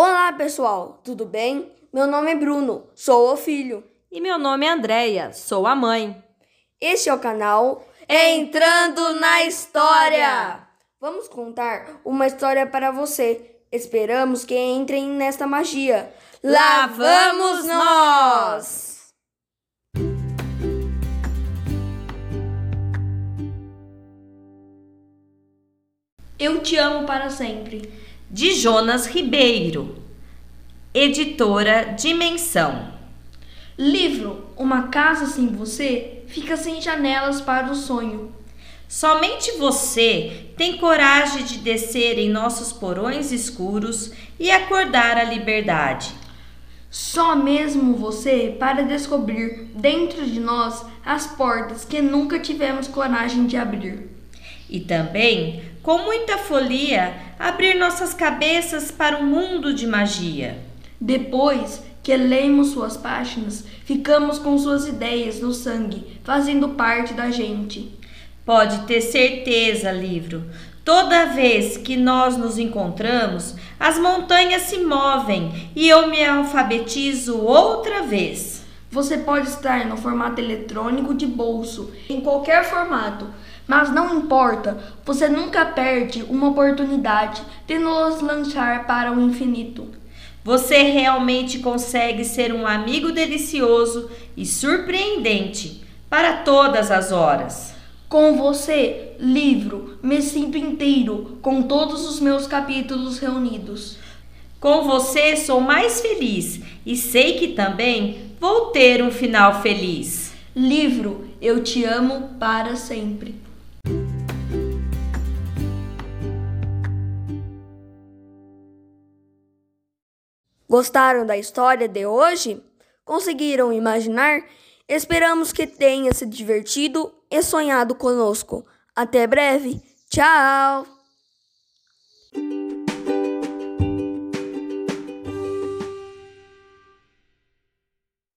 Olá, pessoal, tudo bem? Meu nome é Bruno, sou o filho. E meu nome é Andreia, sou a mãe. Este é o canal Entrando na História. Vamos contar uma história para você. Esperamos que entrem nesta magia. Lá vamos nós! Eu te amo para sempre. De Jonas Ribeiro, editora Dimensão. Livro Uma Casa Sem Você fica sem janelas para o sonho. Somente você tem coragem de descer em nossos porões escuros e acordar a liberdade. Só mesmo você para descobrir dentro de nós as portas que nunca tivemos coragem de abrir. E também, com muita folia, abrir nossas cabeças para um mundo de magia. Depois que lemos suas páginas, ficamos com suas ideias no sangue, fazendo parte da gente. Pode ter certeza, livro. Toda vez que nós nos encontramos, as montanhas se movem e eu me alfabetizo outra vez. Você pode estar no formato eletrônico de bolso, em qualquer formato, mas não importa, você nunca perde uma oportunidade de nos lançar para o infinito. Você realmente consegue ser um amigo delicioso e surpreendente para todas as horas. Com você, livro, me sinto inteiro, com todos os meus capítulos reunidos. Com você sou mais feliz e sei que também vou ter um final feliz. Livro, eu te amo para sempre. Gostaram da história de hoje? Conseguiram imaginar? Esperamos que tenha se divertido e sonhado conosco. Até breve. Tchau!